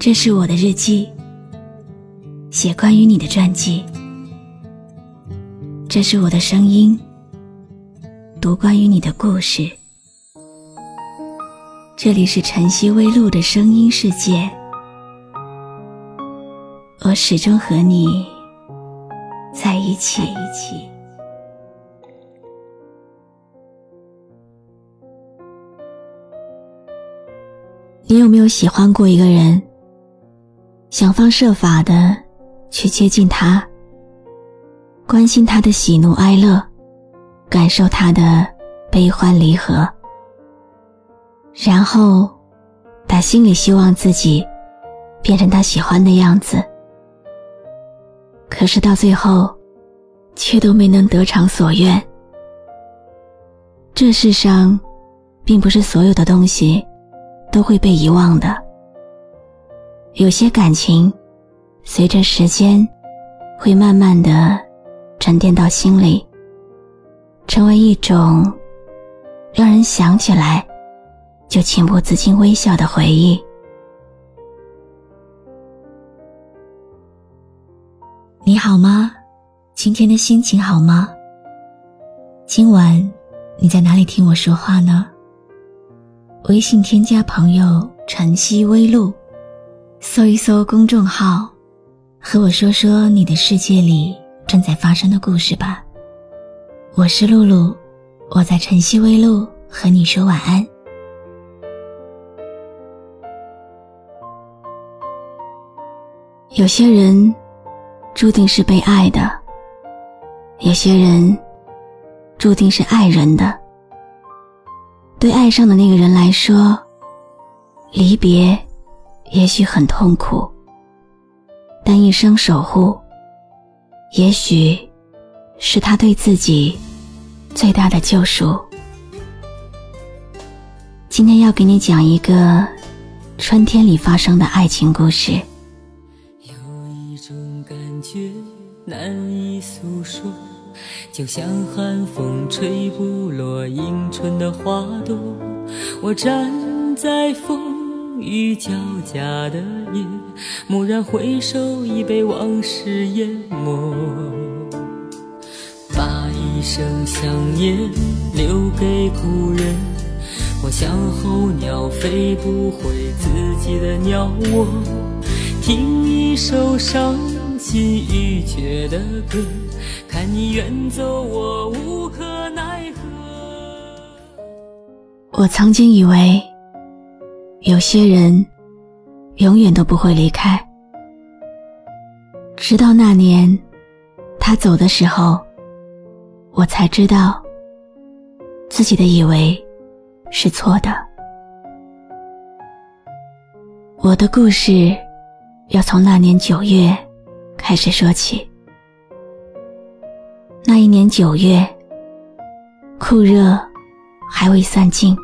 这是我的日记，写关于你的传记。这是我的声音，读关于你的故事。这里是晨曦微露的声音世界，我始终和你在一起。你有没有喜欢过一个人？想方设法的去接近他，关心他的喜怒哀乐，感受他的悲欢离合，然后打心里希望自己变成他喜欢的样子。可是到最后，却都没能得偿所愿。这世上，并不是所有的东西都会被遗忘的。有些感情，随着时间，会慢慢的沉淀到心里，成为一种让人想起来就情不自禁微笑的回忆。你好吗？今天的心情好吗？今晚你在哪里听我说话呢？微信添加朋友晨曦微露。搜一搜公众号，和我说说你的世界里正在发生的故事吧。我是露露，我在晨曦微露和你说晚安。有些人注定是被爱的，有些人注定是爱人的。对爱上的那个人来说，离别。也许很痛苦，但一生守护，也许是他对自己最大的救赎。今天要给你讲一个春天里发生的爱情故事。有一种感觉难以诉说，就像寒风吹不落迎春的花朵。我站在风。雨交加的夜，蓦然回首，已被往事淹没。把一生想念留给故人，我像候鸟飞不回自己的鸟窝，听一首伤心欲绝的歌，看你远走，我无可奈何。我曾经以为。有些人永远都不会离开，直到那年他走的时候，我才知道自己的以为是错的。我的故事要从那年九月开始说起。那一年九月，酷热还未散尽。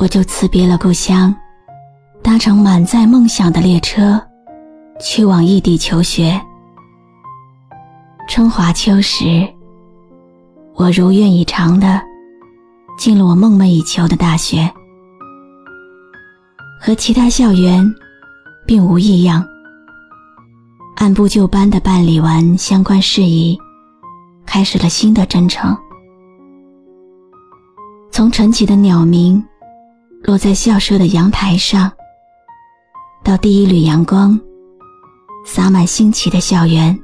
我就辞别了故乡，搭乘满载梦想的列车，去往异地求学。春华秋实，我如愿以偿的进了我梦寐以求的大学，和其他校园并无异样。按部就班的办理完相关事宜，开始了新的征程。从晨起的鸟鸣。落在校舍的阳台上，到第一缕阳光洒满新奇的校园，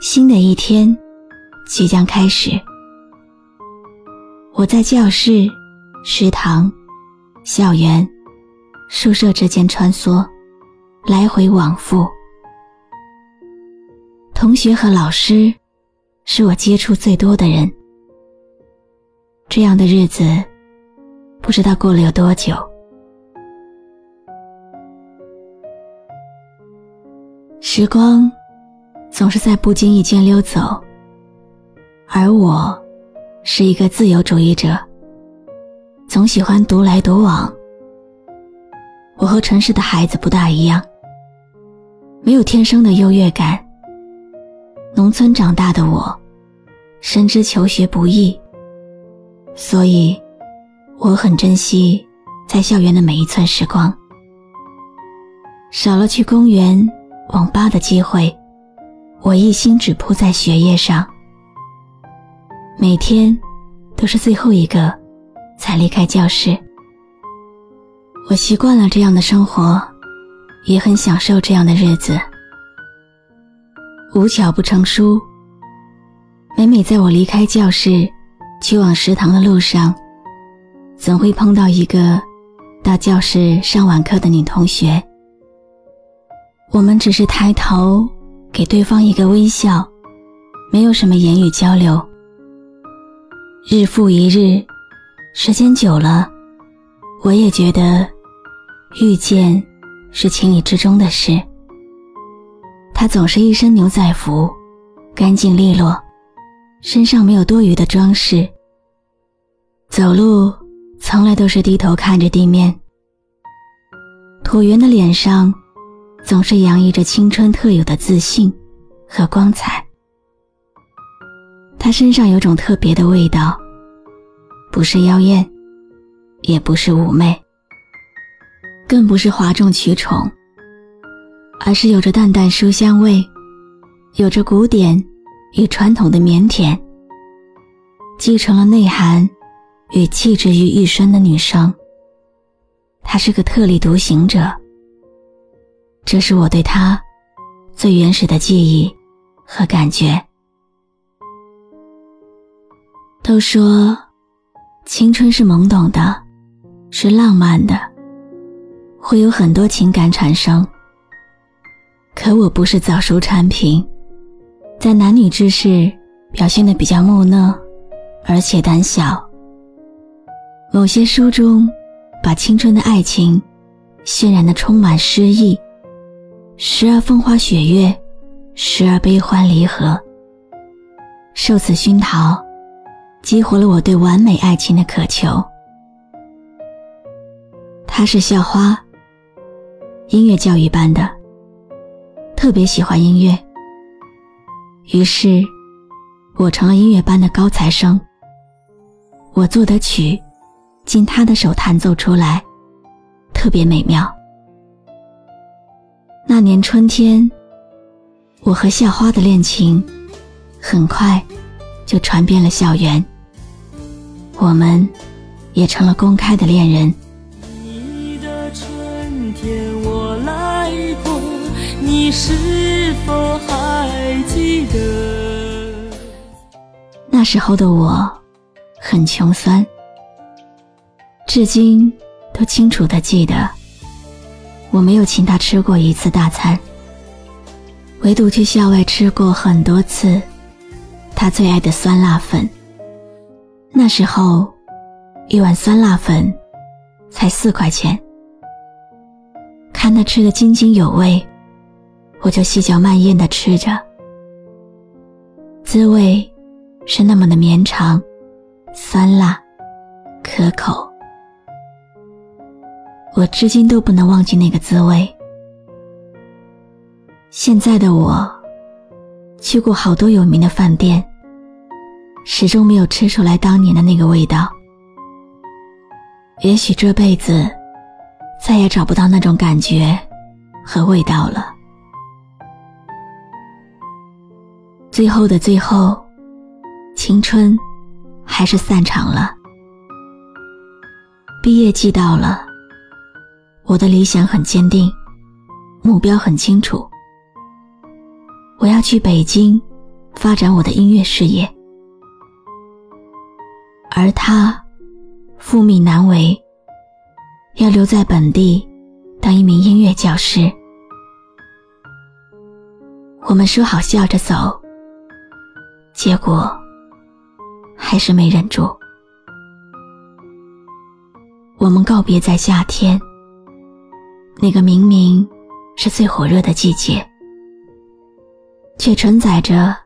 新的一天即将开始。我在教室、食堂、校园、宿舍之间穿梭，来回往复。同学和老师是我接触最多的人。这样的日子。不知道过了有多久，时光总是在不经意间溜走，而我是一个自由主义者，总喜欢独来独往。我和城市的孩子不大一样，没有天生的优越感。农村长大的我，深知求学不易，所以。我很珍惜在校园的每一寸时光，少了去公园、网吧的机会，我一心只扑在学业上。每天都是最后一个才离开教室。我习惯了这样的生活，也很享受这样的日子。无巧不成书，每每在我离开教室去往食堂的路上，总会碰到一个到教室上晚课的女同学。我们只是抬头给对方一个微笑，没有什么言语交流。日复一日，时间久了，我也觉得。遇见是情理之中的事。他总是一身牛仔服，干净利落，身上没有多余的装饰。走路从来都是低头看着地面。椭圆的脸上总是洋溢着青春特有的自信和光彩。他身上有种特别的味道，不是妖艳，也不是妩媚。更不是哗众取宠，而是有着淡淡书香味，有着古典与传统的腼腆，继承了内涵与气质于一身的女生。她是个特立独行者，这是我对她最原始的记忆和感觉。都说青春是懵懂的，是浪漫的。会有很多情感产生，可我不是早熟产品，在男女之事表现的比较木讷，而且胆小。某些书中，把青春的爱情渲染的充满诗意，时而风花雪月，时而悲欢离合。受此熏陶，激活了我对完美爱情的渴求。他是校花。音乐教育班的，特别喜欢音乐。于是，我成了音乐班的高材生。我做的曲，经他的手弹奏出来，特别美妙。那年春天，我和校花的恋情，很快就传遍了校园。我们，也成了公开的恋人。你的春天我来过，你是否还记得？那时候的我，很穷酸，至今都清楚的记得，我没有请他吃过一次大餐，唯独去校外吃过很多次他最爱的酸辣粉。那时候，一碗酸辣粉才四块钱，看他吃的津津有味。我就细嚼慢咽的吃着，滋味是那么的绵长、酸辣、可口。我至今都不能忘记那个滋味。现在的我，去过好多有名的饭店，始终没有吃出来当年的那个味道。也许这辈子再也找不到那种感觉和味道了。最后的最后，青春还是散场了。毕业季到了，我的理想很坚定，目标很清楚。我要去北京发展我的音乐事业，而他父命难违，要留在本地当一名音乐教师。我们说好笑着走。结果，还是没忍住。我们告别在夏天，那个明明是最火热的季节，却承载着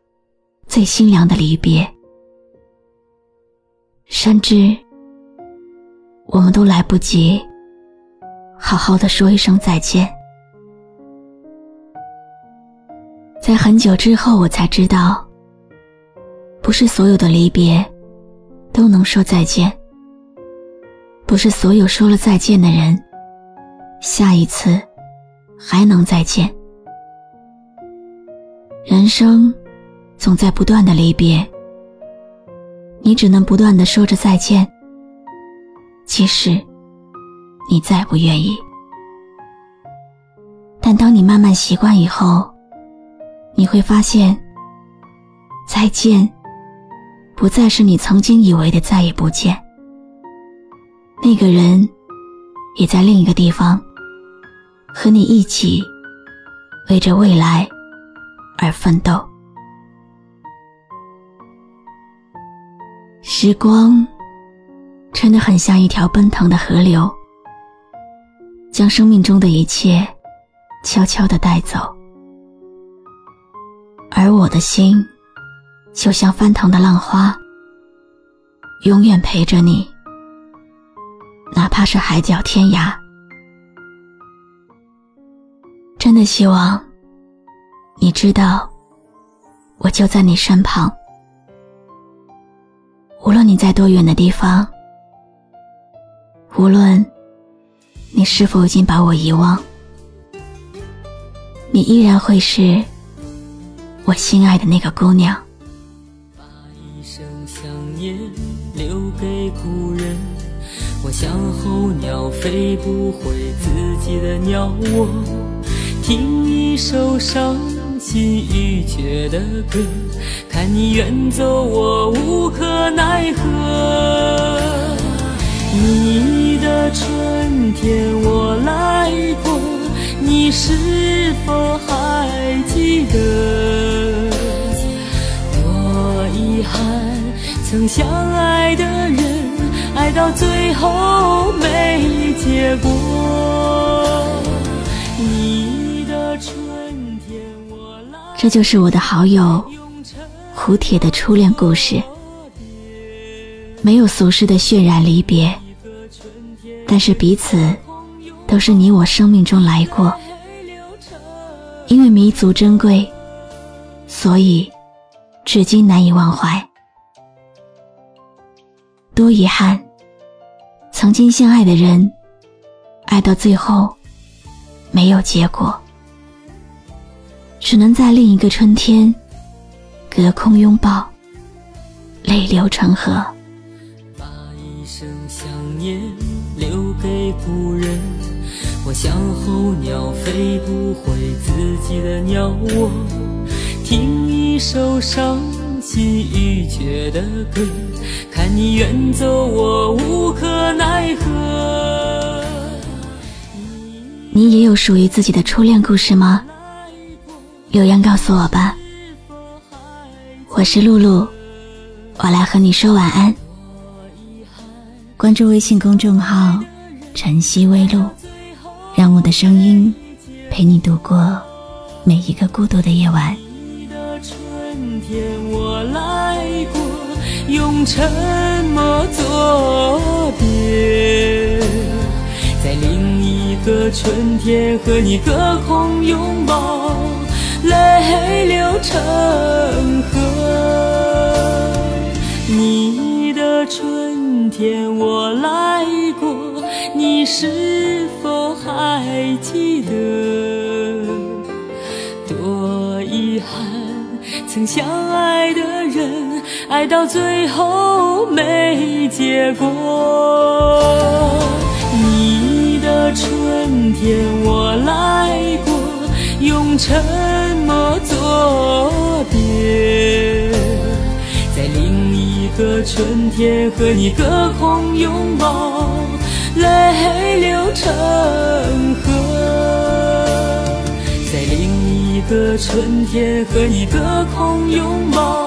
最心凉的离别。甚至，我们都来不及好好的说一声再见。在很久之后，我才知道。不是所有的离别都能说再见，不是所有说了再见的人，下一次还能再见。人生总在不断的离别，你只能不断的说着再见，即使你再不愿意。但当你慢慢习惯以后，你会发现，再见不再是你曾经以为的再也不见。那个人也在另一个地方，和你一起为着未来而奋斗。时光真的很像一条奔腾的河流，将生命中的一切悄悄地带走，而我的心就像翻腾的浪花，永远陪着你。哪怕是海角天涯，真的希望你知道，我就在你身旁。无论你在多远的地方，无论你是否已经把我遗忘，你依然会是我心爱的那个姑娘。把一生想念留给孤。像候鸟飞不回自己的鸟窝，听一首伤心欲绝的歌，看你远走我无可奈何。你的春天我来过，你是否还记得？多遗憾，曾相爱的人。爱到最后没结果。这就是我的好友胡铁的初恋故事，没有俗世的渲染离别，但是彼此都是你我生命中来过，因为弥足珍贵，所以至今难以忘怀。多遗憾。曾经相爱的人，爱到最后没有结果，只能在另一个春天隔空拥抱，泪流成河。把一生想念留给故人，我像候鸟飞不回自己的鸟窝，听一首伤心欲绝的歌。看你远走，我无可有属于自己的初恋故事吗？留言告诉我吧。我是露露，我来和你说晚安。关注微信公众号“晨曦微露”，让我的声音陪你度过每一个孤独的夜晚。用沉默作别，在另一个春天和你隔空拥抱，泪流成河。你的春天我来过，你是否还记得？多遗憾，曾相爱的人。爱到最后没结果，的春天我来过，用沉默作别，在另一个春天和你隔空拥抱，泪流成河，在另一个春天和你隔空拥抱。